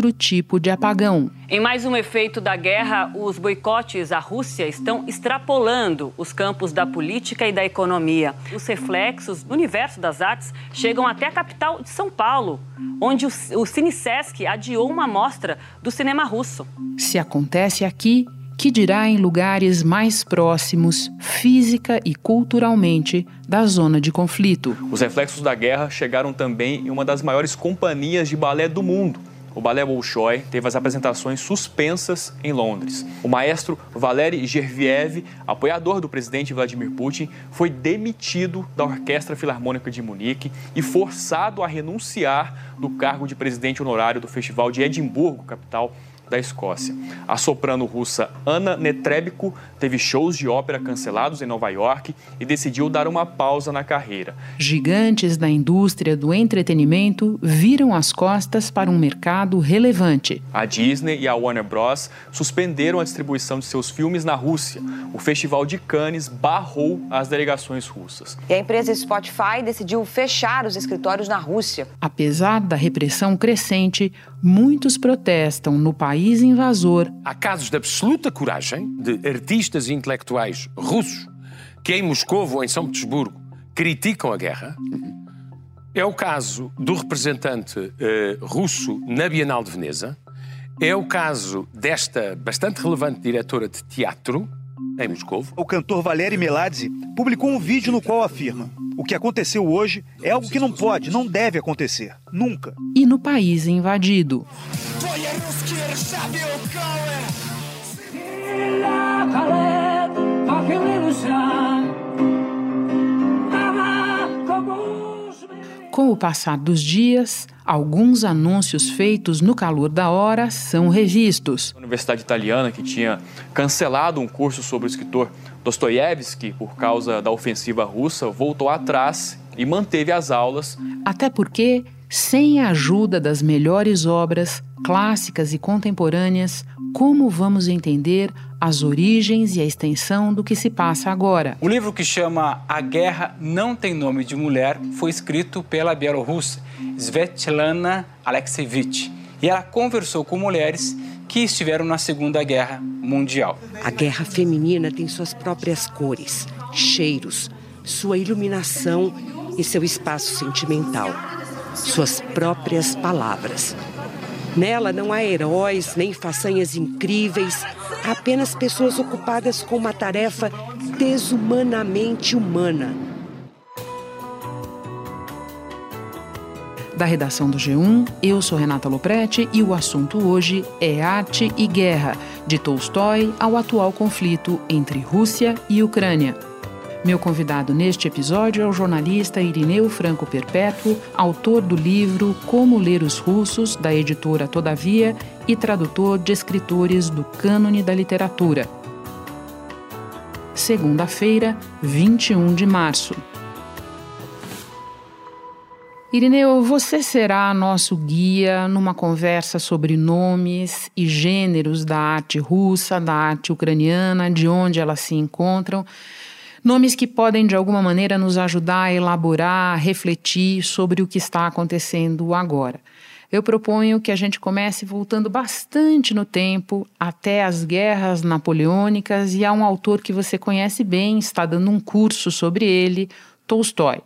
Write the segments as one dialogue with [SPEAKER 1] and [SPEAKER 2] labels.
[SPEAKER 1] Outro tipo de apagão.
[SPEAKER 2] Em mais um efeito da guerra, os boicotes à Rússia estão extrapolando os campos da política e da economia. Os reflexos no universo das artes chegam até a capital de São Paulo, onde o, o CineSesc adiou uma mostra do cinema russo.
[SPEAKER 1] Se acontece aqui, que dirá em lugares mais próximos, física e culturalmente, da zona de conflito.
[SPEAKER 3] Os reflexos da guerra chegaram também em uma das maiores companhias de balé do mundo, o Balé Bolshoi teve as apresentações suspensas em Londres. O maestro Valery Gerviev, apoiador do presidente Vladimir Putin, foi demitido da Orquestra Filarmônica de Munique e forçado a renunciar do cargo de presidente honorário do Festival de Edimburgo, capital da Escócia. A soprano russa Anna Netrebko teve shows de ópera cancelados em Nova York e decidiu dar uma pausa na carreira.
[SPEAKER 1] Gigantes da indústria do entretenimento viram as costas para um mercado relevante.
[SPEAKER 3] A Disney e a Warner Bros. suspenderam a distribuição de seus filmes na Rússia. O Festival de Cannes barrou as delegações russas.
[SPEAKER 4] E a empresa Spotify decidiu fechar os escritórios na Rússia.
[SPEAKER 1] Apesar da repressão crescente, muitos protestam no país invasor.
[SPEAKER 5] Há casos de absoluta coragem de artistas e intelectuais russos que em Moscou ou em São Petersburgo criticam a guerra. É o caso do representante eh, russo na Bienal de Veneza. É o caso desta bastante relevante diretora de teatro em Moscou.
[SPEAKER 6] O cantor Valery Meladze publicou um vídeo no qual afirma: o que aconteceu hoje é algo que não pode, não deve acontecer. Nunca.
[SPEAKER 1] E no país invadido. Com o passar dos dias, alguns anúncios feitos no calor da hora são revistos.
[SPEAKER 3] A Universidade Italiana, que tinha cancelado um curso sobre o escritor Dostoiévski por causa da ofensiva russa voltou atrás e manteve as aulas.
[SPEAKER 1] Até porque, sem a ajuda das melhores obras clássicas e contemporâneas, como vamos entender as origens e a extensão do que se passa agora?
[SPEAKER 7] O livro que chama A Guerra Não Tem Nome de Mulher foi escrito pela bielorrussa Svetlana Alexievich. E ela conversou com mulheres que estiveram na Segunda Guerra Mundial.
[SPEAKER 8] A guerra feminina tem suas próprias cores, cheiros, sua iluminação e seu espaço sentimental, suas próprias palavras. Nela não há heróis nem façanhas incríveis, há apenas pessoas ocupadas com uma tarefa desumanamente humana
[SPEAKER 1] da redação do G1. Eu sou Renata Loprete e o assunto hoje é arte e guerra, de Tolstói ao atual conflito entre Rússia e Ucrânia. Meu convidado neste episódio é o jornalista Irineu Franco Perpétuo, autor do livro Como Ler os Russos, da editora Todavia, e tradutor de escritores do cânone da literatura. Segunda-feira, 21 de março. Irineu, você será nosso guia numa conversa sobre nomes e gêneros da arte russa, da arte ucraniana, de onde elas se encontram. Nomes que podem, de alguma maneira, nos ajudar a elaborar, a refletir sobre o que está acontecendo agora. Eu proponho que a gente comece voltando bastante no tempo, até as guerras napoleônicas, e há um autor que você conhece bem, está dando um curso sobre ele, Tolstói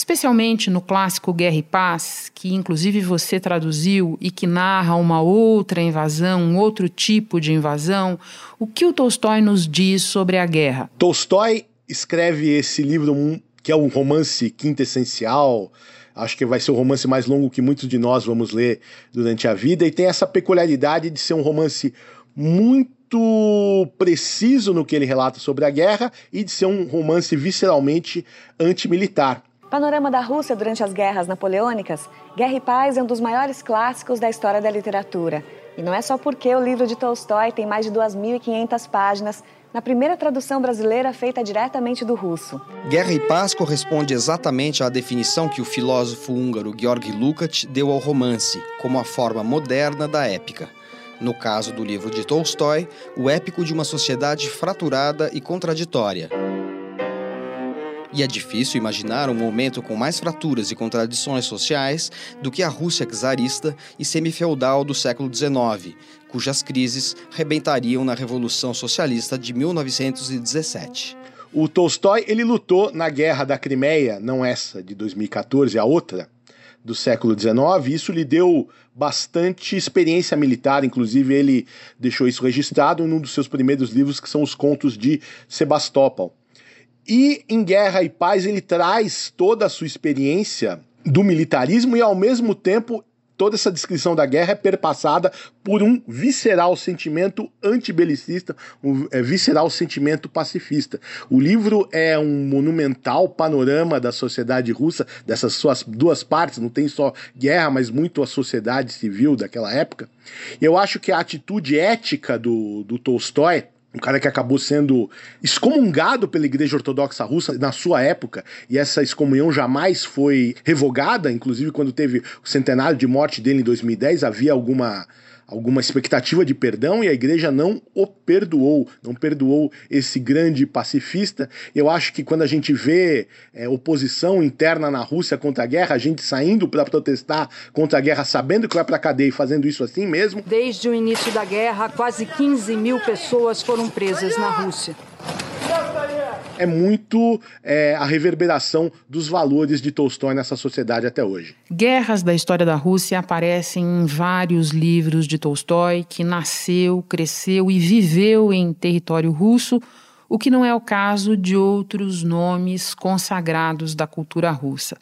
[SPEAKER 1] especialmente no clássico Guerra e Paz, que inclusive você traduziu e que narra uma outra invasão, um outro tipo de invasão, o que o Tolstói nos diz sobre a guerra?
[SPEAKER 9] Tolstói escreve esse livro que é um romance quintessencial, acho que vai ser o romance mais longo que muitos de nós vamos ler durante a vida, e tem essa peculiaridade de ser um romance muito preciso no que ele relata sobre a guerra e de ser um romance visceralmente antimilitar.
[SPEAKER 4] Panorama da Rússia durante as guerras napoleônicas, Guerra e Paz é um dos maiores clássicos da história da literatura.
[SPEAKER 10] E não é só porque o livro de Tolstói tem mais de 2.500 páginas na primeira tradução brasileira feita diretamente do russo.
[SPEAKER 11] Guerra e Paz corresponde exatamente à definição que o filósofo húngaro Georg Lukács deu ao romance, como a forma moderna da épica. No caso do livro de Tolstói, o épico de uma sociedade fraturada e contraditória. E é difícil imaginar um momento com mais fraturas e contradições sociais do que a Rússia czarista e semifeudal do século XIX, cujas crises rebentariam na Revolução Socialista de 1917.
[SPEAKER 9] O Tolstói ele lutou na Guerra da Crimeia, não essa de 2014, a outra do século XIX. Isso lhe deu bastante experiência militar, inclusive ele deixou isso registrado em um dos seus primeiros livros, que são os Contos de Sebastopol. E em Guerra e Paz ele traz toda a sua experiência do militarismo e ao mesmo tempo toda essa descrição da guerra é perpassada por um visceral sentimento antibelicista, um é, visceral sentimento pacifista. O livro é um monumental panorama da sociedade russa, dessas suas duas partes, não tem só guerra, mas muito a sociedade civil daquela época. Eu acho que a atitude ética do, do Tolstói um cara que acabou sendo excomungado pela Igreja Ortodoxa Russa na sua época, e essa excomunhão jamais foi revogada, inclusive quando teve o centenário de morte dele em 2010, havia alguma alguma expectativa de perdão e a igreja não o perdoou, não perdoou esse grande pacifista. Eu acho que quando a gente vê é, oposição interna na Rússia contra a guerra, a gente saindo para protestar contra a guerra, sabendo que vai para a cadeia e fazendo isso assim mesmo.
[SPEAKER 12] Desde o início da guerra, quase 15 mil pessoas foram presas na Rússia
[SPEAKER 9] é muito é, a reverberação dos valores de Tolstói nessa sociedade até hoje.
[SPEAKER 1] Guerras da história da Rússia aparecem em vários livros de Tolstói, que nasceu, cresceu e viveu em território russo, o que não é o caso de outros nomes consagrados da cultura russa.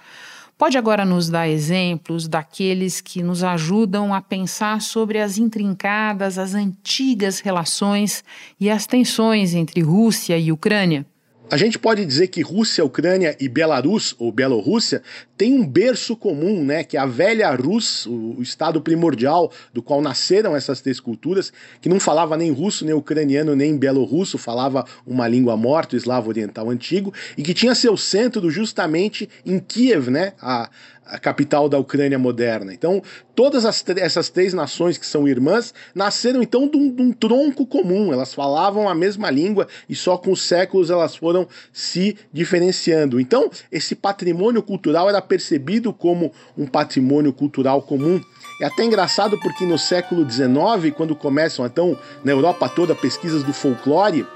[SPEAKER 1] Pode agora nos dar exemplos daqueles que nos ajudam a pensar sobre as intrincadas, as antigas relações e as tensões entre Rússia e Ucrânia?
[SPEAKER 9] A gente pode dizer que Rússia, Ucrânia e Belarus, ou Bielorrússia, têm um berço comum, né? Que é a velha Rus, o, estado primordial do qual nasceram essas três culturas, que não falava nem russo, nem ucraniano, nem belorrusso, falava uma língua morta, o eslavo oriental antigo, e que tinha seu centro justamente em Kiev, né? A, a capital da Ucrânia moderna. Então, todas as, essas três nações que são irmãs nasceram então de um, de um, tronco comum. Elas falavam a mesma língua e só com os séculos elas foram se diferenciando. Então, esse patrimônio cultural era percebido como um patrimônio cultural comum. É até engraçado porque no século XIX, quando começam então na Europa toda pesquisas do folclore,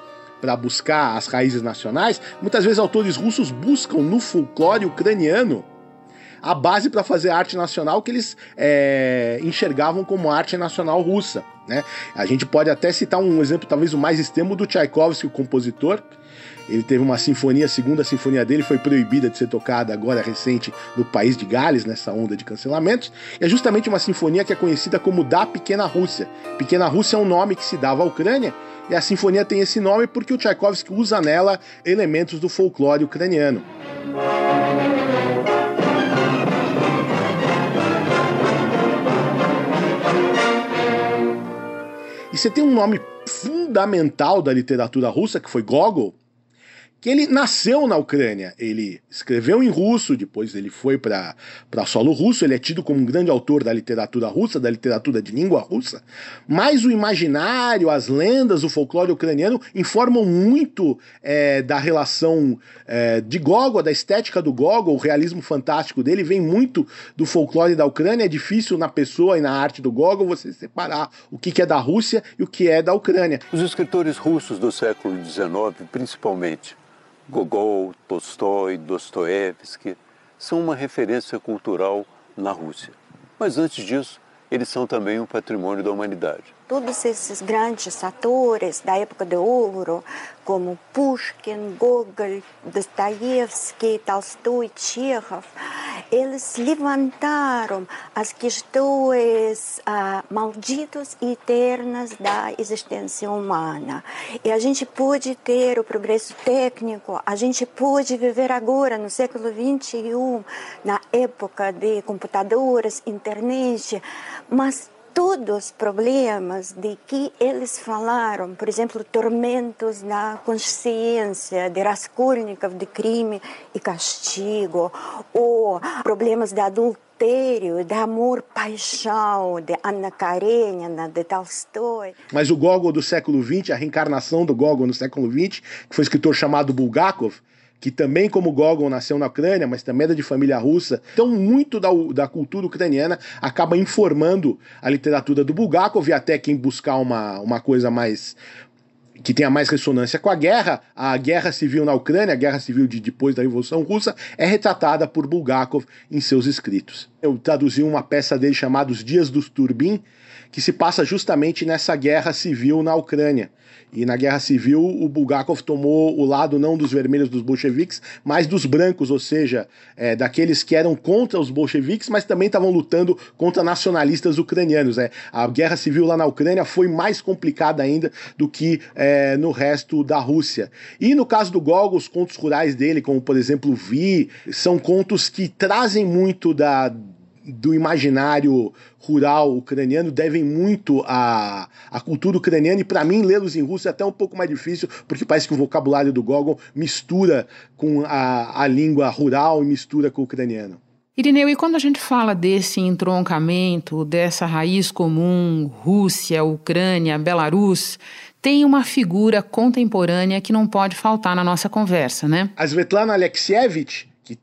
[SPEAKER 9] para buscar as raízes nacionais, muitas vezes autores russos buscam no folclore ucraniano a base para fazer arte nacional que eles é, enxergavam como arte nacional russa. Né? A gente pode até citar um exemplo, talvez o mais extremo, do Tchaikovsky, o compositor. Ele teve uma sinfonia, a segunda sinfonia dele foi proibida de ser tocada agora recente no país de Gales, nessa onda de cancelamentos. É justamente uma sinfonia que é conhecida como da Pequena Rússia. Pequena Rússia é um nome que se dava à Ucrânia, e a sinfonia tem esse nome porque o Tchaikovsky usa nela elementos do folclore ucraniano. E você tem um nome fundamental da literatura russa, que foi Gogol, que ele nasceu na Ucrânia. Ele escreveu em russo, depois ele foi para solo russo, ele é tido como um grande autor da literatura russa, da literatura de língua russa. Mas o imaginário, as lendas, o folclore ucraniano informam muito é, da relação é, de Gogol, da estética do Gogol, o realismo fantástico dele vem muito do folclore da Ucrânia. É difícil na pessoa e na arte do Gogol você separar o que, que é da Rússia e o que é da Ucrânia.
[SPEAKER 13] Os escritores russos do século XIX, principalmente, Gogol, Tolstói, Dostoiévski são uma referência cultural na Rússia. Mas antes disso, eles são também um patrimônio da humanidade.
[SPEAKER 14] Todos esses grandes atores da época de ouro, como Pushkin, Gogol, Dostoiévski, Tolstói, Chekhov, eles levantaram as questões ah, malditas e eternas da existência humana. E a gente pode ter o progresso técnico, a gente pode viver agora, no século XXI, na época de computadores, internet, mas todos os problemas de que eles falaram, por exemplo, tormentos na consciência de Raskolnikov, de crime e castigo, ou problemas de adultério, de amor, paixão, de Anna Karenina, de Tolstói.
[SPEAKER 9] Mas o Gogol do século XX, a reencarnação do Gogol no século XX, que foi escritor chamado Bulgakov, que também, como Gogol, nasceu na Ucrânia, mas também era de família russa. Então, muito da, da cultura ucraniana acaba informando a literatura do Bulgakov, e até quem buscar uma, uma coisa mais que tenha mais ressonância com a guerra, a guerra civil na Ucrânia, a guerra civil de depois da Revolução Russa, é retratada por Bulgakov em seus escritos. Eu traduzi uma peça dele chamada Os Dias dos Turbin, que se passa justamente nessa guerra civil na Ucrânia. E na guerra civil, o Bulgakov tomou o lado não dos vermelhos dos bolcheviques, mas dos brancos, ou seja, é, daqueles que eram contra os bolcheviques, mas também estavam lutando contra nacionalistas ucranianos. É. A guerra civil lá na Ucrânia foi mais complicada ainda do que é, no resto da Rússia. E no caso do Gogol, os contos rurais dele, como por exemplo Vi, são contos que trazem muito da do imaginário rural ucraniano devem muito à, à cultura ucraniana e para mim lê-los em russo é até um pouco mais difícil porque parece que o vocabulário do Gogol mistura com a, a língua rural e mistura com o ucraniano.
[SPEAKER 1] Irineu, e quando a gente fala desse entroncamento, dessa raiz comum, Rússia, Ucrânia, Belarus, tem uma figura contemporânea que não pode faltar na nossa conversa, né?
[SPEAKER 9] A Svetlana Alexievich, que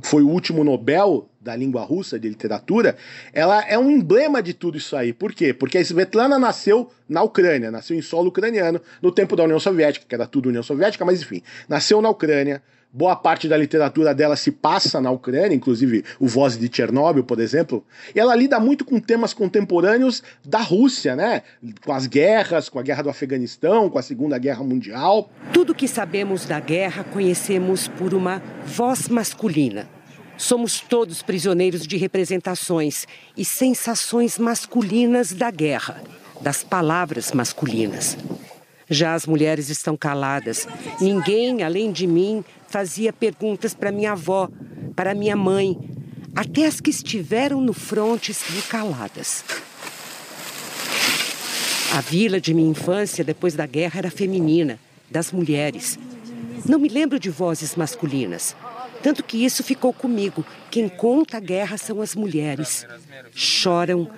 [SPEAKER 9] foi o último Nobel da língua russa, de literatura, ela é um emblema de tudo isso aí. Por quê? Porque a Svetlana nasceu na Ucrânia, nasceu em solo ucraniano, no tempo da União Soviética, que era tudo União Soviética, mas enfim, nasceu na Ucrânia. Boa parte da literatura dela se passa na Ucrânia, inclusive o Voz de Chernobyl, por exemplo. E ela lida muito com temas contemporâneos da Rússia, né? Com as guerras, com a guerra do Afeganistão, com a Segunda Guerra Mundial.
[SPEAKER 8] Tudo que sabemos da guerra conhecemos por uma voz masculina Somos todos prisioneiros de representações e sensações masculinas da guerra, das palavras masculinas. Já as mulheres estão caladas. Ninguém, além de mim, fazia perguntas para minha avó, para minha mãe. Até as que estiveram no fronte estão caladas. A vila de minha infância, depois da guerra, era feminina, das mulheres. Não me lembro de vozes masculinas. Tanto que isso ficou comigo. Quem conta a guerra são as mulheres. Choram,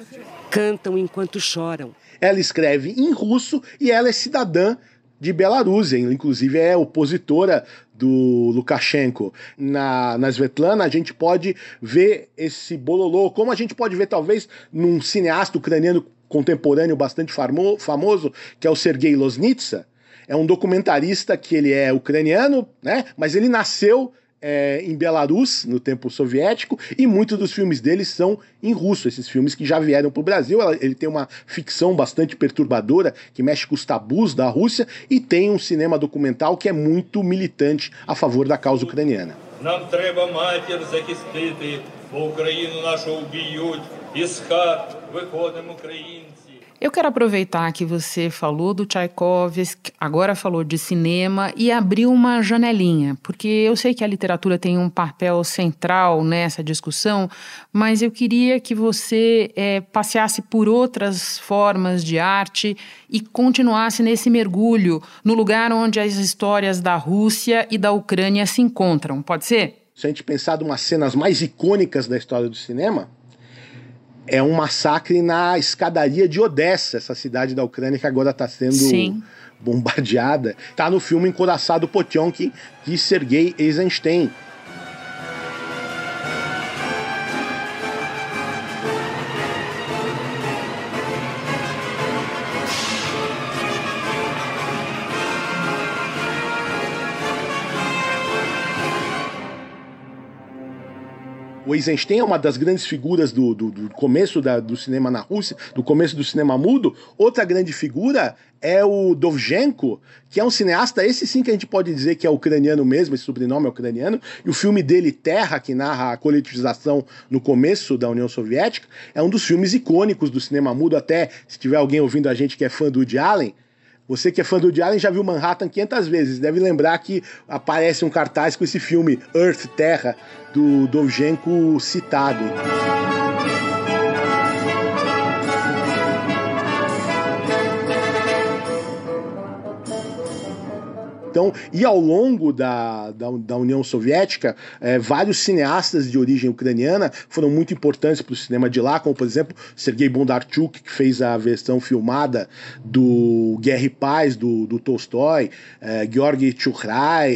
[SPEAKER 8] cantam enquanto choram.
[SPEAKER 9] Ela escreve em russo e ela é cidadã de Bielorrússia, inclusive é opositora do Lukashenko. Na, na Svetlana, a gente pode ver esse bololô, como a gente pode ver, talvez, num cineasta ucraniano contemporâneo bastante famo, famoso, que é o Sergei Loznitsa. É um documentarista que ele é ucraniano, né? Mas ele nasceu é, em Belarus, no tempo soviético, e muitos dos filmes dele são em russo, esses filmes que já vieram para o Brasil. Ele tem uma ficção bastante perturbadora que mexe com os tabus da Rússia e tem um cinema documental que é muito militante a favor da causa ucraniana. Нам треба матір захистити, бо Україну нашу вб'ють, із хат
[SPEAKER 1] виходимо українці. Eu quero aproveitar que você falou do Tchaikovsky, agora falou de cinema e abriu uma janelinha, porque eu sei que a literatura tem um papel central nessa discussão, mas eu queria que você é, passeasse por outras formas de arte e continuasse nesse mergulho no lugar onde as histórias da Rússia e da Ucrânia se encontram. Pode ser?
[SPEAKER 9] Se a gente pensar em umas cenas mais icônicas da história do cinema, é um massacre na escadaria de Odessa, essa cidade da Ucrânia que agora está sendo Sim. bombardeada. Está no filme Encoraçado Potemkin de Sergei Eisenstein. Eisenstein é uma das grandes figuras do, do, do começo da, do cinema na Rússia, do começo do cinema mudo. Outra grande figura é o Dovzhenko, que é um cineasta, esse sim que a gente pode dizer que é ucraniano mesmo, esse sobrenome é ucraniano, e o filme dele, Terra, que narra a coletivização no começo da União Soviética, é um dos filmes icônicos do cinema mudo, até se tiver alguém ouvindo a gente que é fã do Woody Allen, você que é fã do Allen já viu Manhattan 500 vezes. Deve lembrar que aparece um cartaz com esse filme Earth, Terra, do Dovzhenko citado. Então, e ao longo da, da, da União Soviética, é, vários cineastas de origem ucraniana foram muito importantes para o cinema de lá, como por exemplo Sergei Bondarchuk, que fez a versão filmada do Guerra e Paz do, do Tolstói, é, Georgi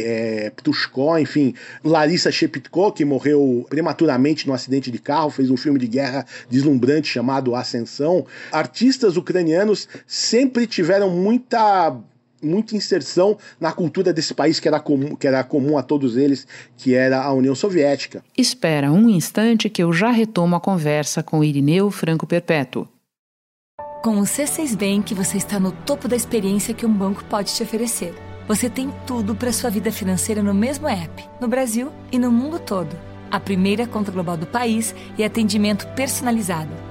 [SPEAKER 9] é, Ptushko, enfim, Larissa Shepitko, que morreu prematuramente num acidente de carro, fez um filme de guerra deslumbrante chamado Ascensão. Artistas ucranianos sempre tiveram muita muita inserção na cultura desse país que era, comum, que era comum a todos eles, que era a União Soviética.
[SPEAKER 1] Espera um instante que eu já retomo a conversa com Irineu Franco Perpétuo.
[SPEAKER 15] Com o C6 Bank, você está no topo da experiência que um banco pode te oferecer. Você tem tudo para sua vida financeira no mesmo app, no Brasil e no mundo todo. A primeira conta global do país e atendimento personalizado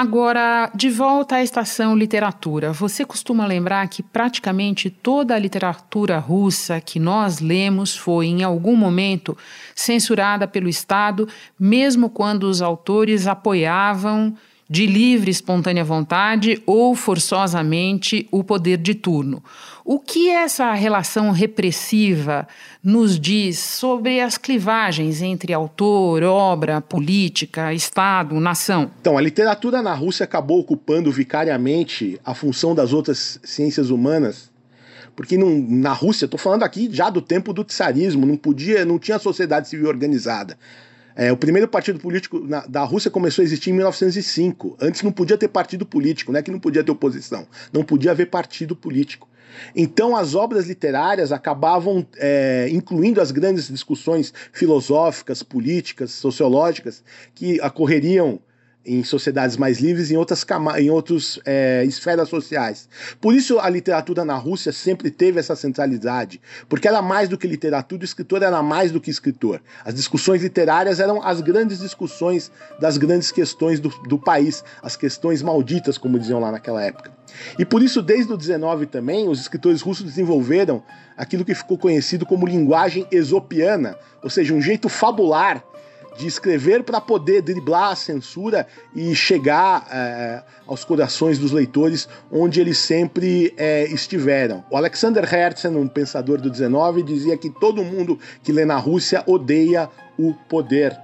[SPEAKER 1] Agora, de volta à estação literatura. Você costuma lembrar que praticamente toda a literatura russa que nós lemos foi, em algum momento, censurada pelo Estado, mesmo quando os autores apoiavam de livre espontânea vontade ou forçosamente o poder de turno. O que essa relação repressiva nos diz sobre as clivagens entre autor, obra, política, Estado, nação?
[SPEAKER 9] Então, a literatura na Rússia acabou ocupando vicariamente a função das outras ciências humanas porque não, na Rússia, estou falando aqui já do tempo do tsarismo, não podia, não tinha sociedade civil organizada. É, o primeiro partido político na, da Rússia começou a existir em 1905. Antes não podia ter partido político, não é que não podia ter oposição, não podia haver partido político. Então as obras literárias acabavam é, incluindo as grandes discussões filosóficas, políticas, sociológicas que ocorreriam em sociedades mais livres, em outras, em outras é, esferas sociais. Por isso a literatura na Rússia sempre teve essa centralidade, porque era mais do que literatura, o escritor era mais do que escritor. As discussões literárias eram as grandes discussões das grandes questões do, do país, as questões malditas, como diziam lá naquela época. E por isso, desde o 19 também, os escritores russos desenvolveram aquilo que ficou conhecido como linguagem esopiana, ou seja, um jeito fabular de escrever para poder driblar a censura e chegar é, aos corações dos leitores onde eles sempre é, estiveram. O Alexander Herzen, um pensador do 19, dizia que todo mundo que lê na Rússia odeia o poder.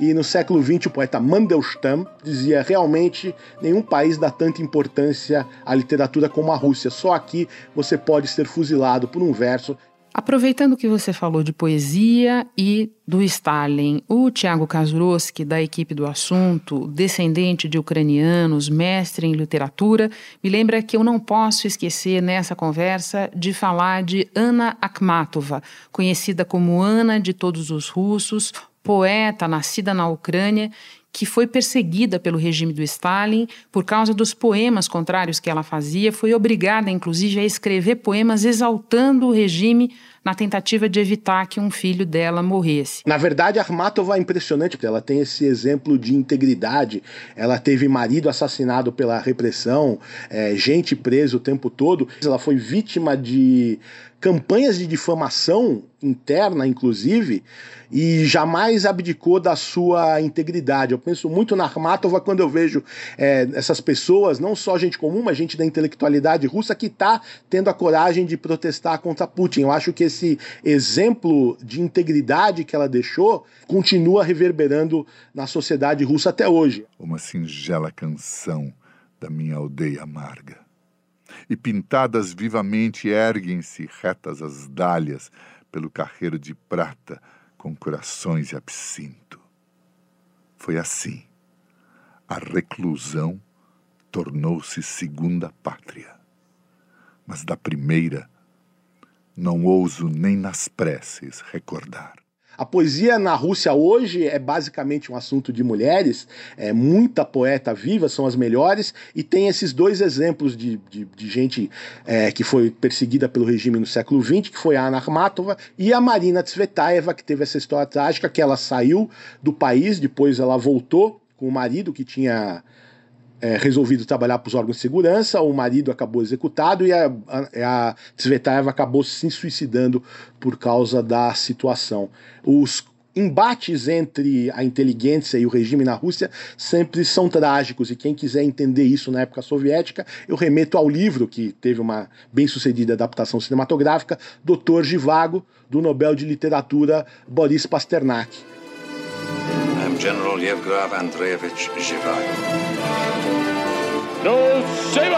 [SPEAKER 9] E no século XX, o poeta Mandelstam dizia: realmente nenhum país dá tanta importância à literatura como a Rússia. Só aqui você pode ser fuzilado por um verso
[SPEAKER 1] Aproveitando que você falou de poesia e do Stalin, o Tiago Kazuroski, da equipe do assunto, descendente de ucranianos, mestre em literatura, me lembra que eu não posso esquecer nessa conversa de falar de Ana Akhmatova, conhecida como Ana de todos os russos, poeta nascida na Ucrânia que foi perseguida pelo regime do Stalin por causa dos poemas contrários que ela fazia, foi obrigada, inclusive, a escrever poemas exaltando o regime na tentativa de evitar que um filho dela morresse.
[SPEAKER 9] Na verdade, Armatova é impressionante, porque ela tem esse exemplo de integridade. Ela teve marido assassinado pela repressão, é, gente presa o tempo todo. Ela foi vítima de campanhas de difamação interna, inclusive, e jamais abdicou da sua integridade. Eu penso muito na Armatova quando eu vejo é, essas pessoas, não só gente comum, mas gente da intelectualidade russa, que está tendo a coragem de protestar contra Putin. Eu acho que esse exemplo de integridade que ela deixou continua reverberando na sociedade russa até hoje.
[SPEAKER 16] Uma singela canção da minha aldeia amarga e pintadas vivamente erguem-se retas as dálias pelo carreiro de prata com corações e absinto. Foi assim. A reclusão tornou-se segunda pátria. Mas da primeira não ouso nem nas preces recordar.
[SPEAKER 9] A poesia na Rússia hoje é basicamente um assunto de mulheres, é muita poeta viva, são as melhores, e tem esses dois exemplos de, de, de gente é, que foi perseguida pelo regime no século XX, que foi a Ana Akhmatova, e a Marina Tsvetaeva, que teve essa história trágica, que ela saiu do país, depois ela voltou com o marido que tinha é, resolvido trabalhar para os órgãos de segurança, o marido acabou executado e a, a, a Tsvetaeva acabou se suicidando por causa da situação. Os embates entre a inteligência e o regime na Rússia sempre são trágicos e quem quiser entender isso na época soviética, eu remeto ao livro que teve uma bem-sucedida adaptação cinematográfica, Doutor Givago, do Nobel de Literatura Boris Pasternak. General Yevgraf Andreevich Givago. No, save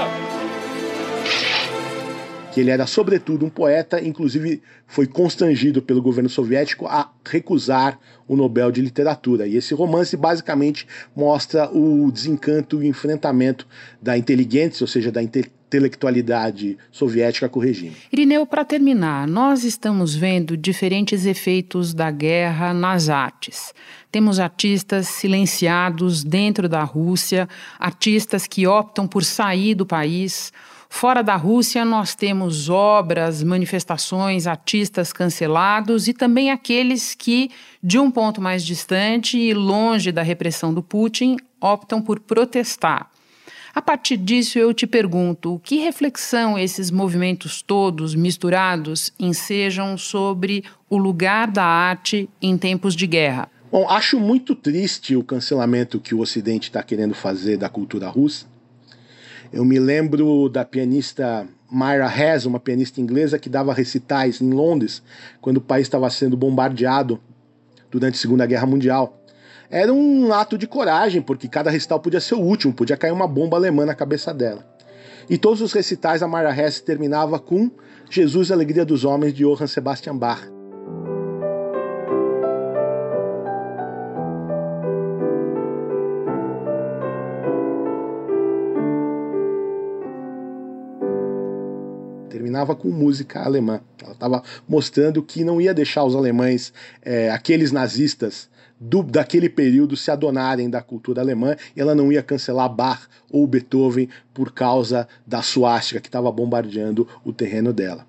[SPEAKER 9] que ele era sobretudo um poeta, inclusive foi constrangido pelo governo soviético a recusar o Nobel de Literatura. E esse romance basicamente mostra o desencanto e o enfrentamento da inteligência, ou seja, da intelectualidade soviética com o regime.
[SPEAKER 1] Irineu, para terminar, nós estamos vendo diferentes efeitos da guerra nas artes. Temos artistas silenciados dentro da Rússia, artistas que optam por sair do país Fora da Rússia, nós temos obras, manifestações, artistas cancelados e também aqueles que, de um ponto mais distante e longe da repressão do Putin, optam por protestar. A partir disso, eu te pergunto: que reflexão esses movimentos todos misturados ensejam sobre o lugar da arte em tempos de guerra?
[SPEAKER 9] Bom, acho muito triste o cancelamento que o Ocidente está querendo fazer da cultura russa. Eu me lembro da pianista Myra Hess, uma pianista inglesa que dava recitais em Londres quando o país estava sendo bombardeado durante a Segunda Guerra Mundial. Era um ato de coragem, porque cada recital podia ser o último, podia cair uma bomba alemã na cabeça dela. E todos os recitais a Myra Hess terminava com Jesus, Alegria dos Homens, de Johann Sebastian Bach. terminava com música alemã. Ela estava mostrando que não ia deixar os alemães, é, aqueles nazistas do, daquele período, se adonarem da cultura alemã ela não ia cancelar Bach ou Beethoven por causa da suástica que estava bombardeando o terreno dela.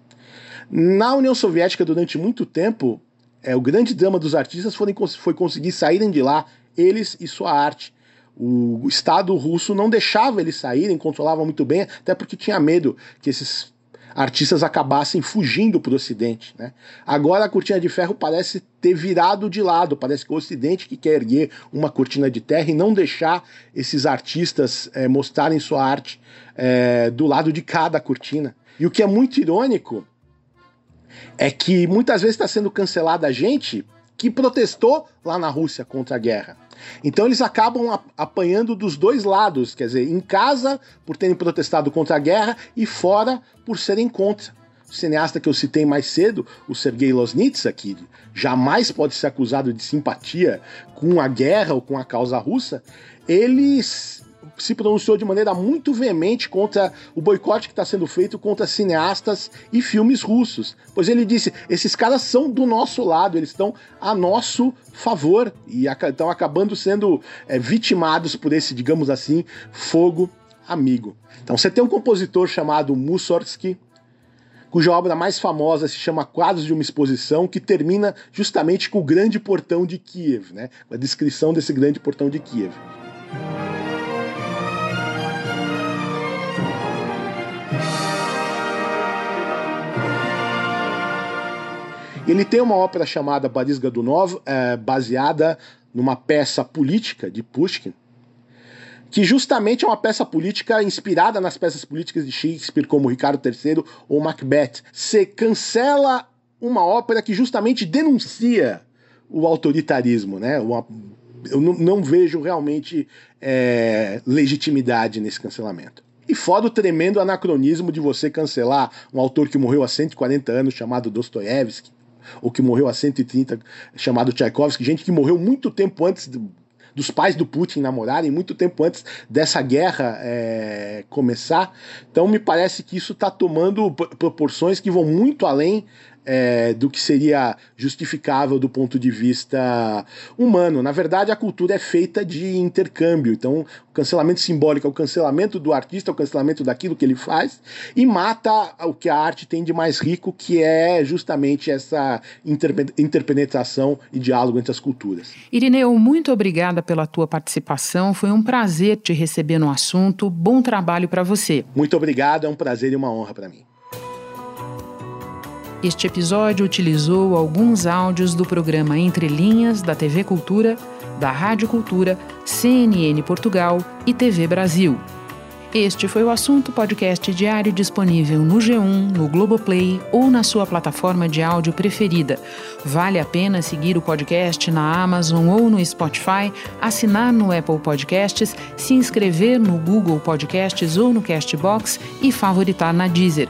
[SPEAKER 9] Na União Soviética, durante muito tempo, é, o grande drama dos artistas foi, foi conseguir saírem de lá, eles e sua arte. O Estado russo não deixava eles saírem, controlava muito bem, até porque tinha medo que esses artistas acabassem fugindo para o Ocidente. Né? Agora a cortina de ferro parece ter virado de lado, parece que o Ocidente que quer erguer uma cortina de terra e não deixar esses artistas é, mostrarem sua arte é, do lado de cada cortina. E o que é muito irônico é que muitas vezes está sendo cancelada a gente que protestou lá na Rússia contra a guerra. Então eles acabam apanhando dos dois lados, quer dizer, em casa por terem protestado contra a guerra e fora por serem contra. O cineasta que eu citei mais cedo, o Sergei Loznitsa, que jamais pode ser acusado de simpatia com a guerra ou com a causa russa, eles se pronunciou de maneira muito veemente contra o boicote que está sendo feito contra cineastas e filmes russos. Pois ele disse: esses caras são do nosso lado, eles estão a nosso favor e estão acabando sendo é, vitimados por esse, digamos assim, fogo amigo. Então você tem um compositor chamado Mussorgsky, cuja obra mais famosa se chama Quadros de uma Exposição, que termina justamente com o grande portão de Kiev, né? a descrição desse grande portão de Kiev. Ele tem uma ópera chamada Boris Godunov, é, baseada numa peça política de Pushkin, que justamente é uma peça política inspirada nas peças políticas de Shakespeare, como Ricardo III ou Macbeth. Você cancela uma ópera que justamente denuncia o autoritarismo, né? Eu não vejo realmente é, legitimidade nesse cancelamento. E fora o tremendo anacronismo de você cancelar um autor que morreu há 140 anos, chamado Dostoiévski, ou que morreu há 130, chamado Tchaikovsky, gente que morreu muito tempo antes do, dos pais do Putin namorarem, muito tempo antes dessa guerra é, começar. Então me parece que isso está tomando proporções que vão muito além é, do que seria justificável do ponto de vista humano. Na verdade, a cultura é feita de intercâmbio. Então, o cancelamento simbólico é o cancelamento do artista, é o cancelamento daquilo que ele faz, e mata o que a arte tem de mais rico, que é justamente essa interpenetração e diálogo entre as culturas.
[SPEAKER 1] Irineu, muito obrigada pela tua participação. Foi um prazer te receber no assunto. Bom trabalho para você.
[SPEAKER 9] Muito obrigado, é um prazer e uma honra para mim.
[SPEAKER 1] Este episódio utilizou alguns áudios do programa Entre Linhas da TV Cultura, da Rádio Cultura, CNN Portugal e TV Brasil. Este foi o assunto podcast diário disponível no G1, no Globoplay ou na sua plataforma de áudio preferida. Vale a pena seguir o podcast na Amazon ou no Spotify, assinar no Apple Podcasts, se inscrever no Google Podcasts ou no Castbox e favoritar na Deezer.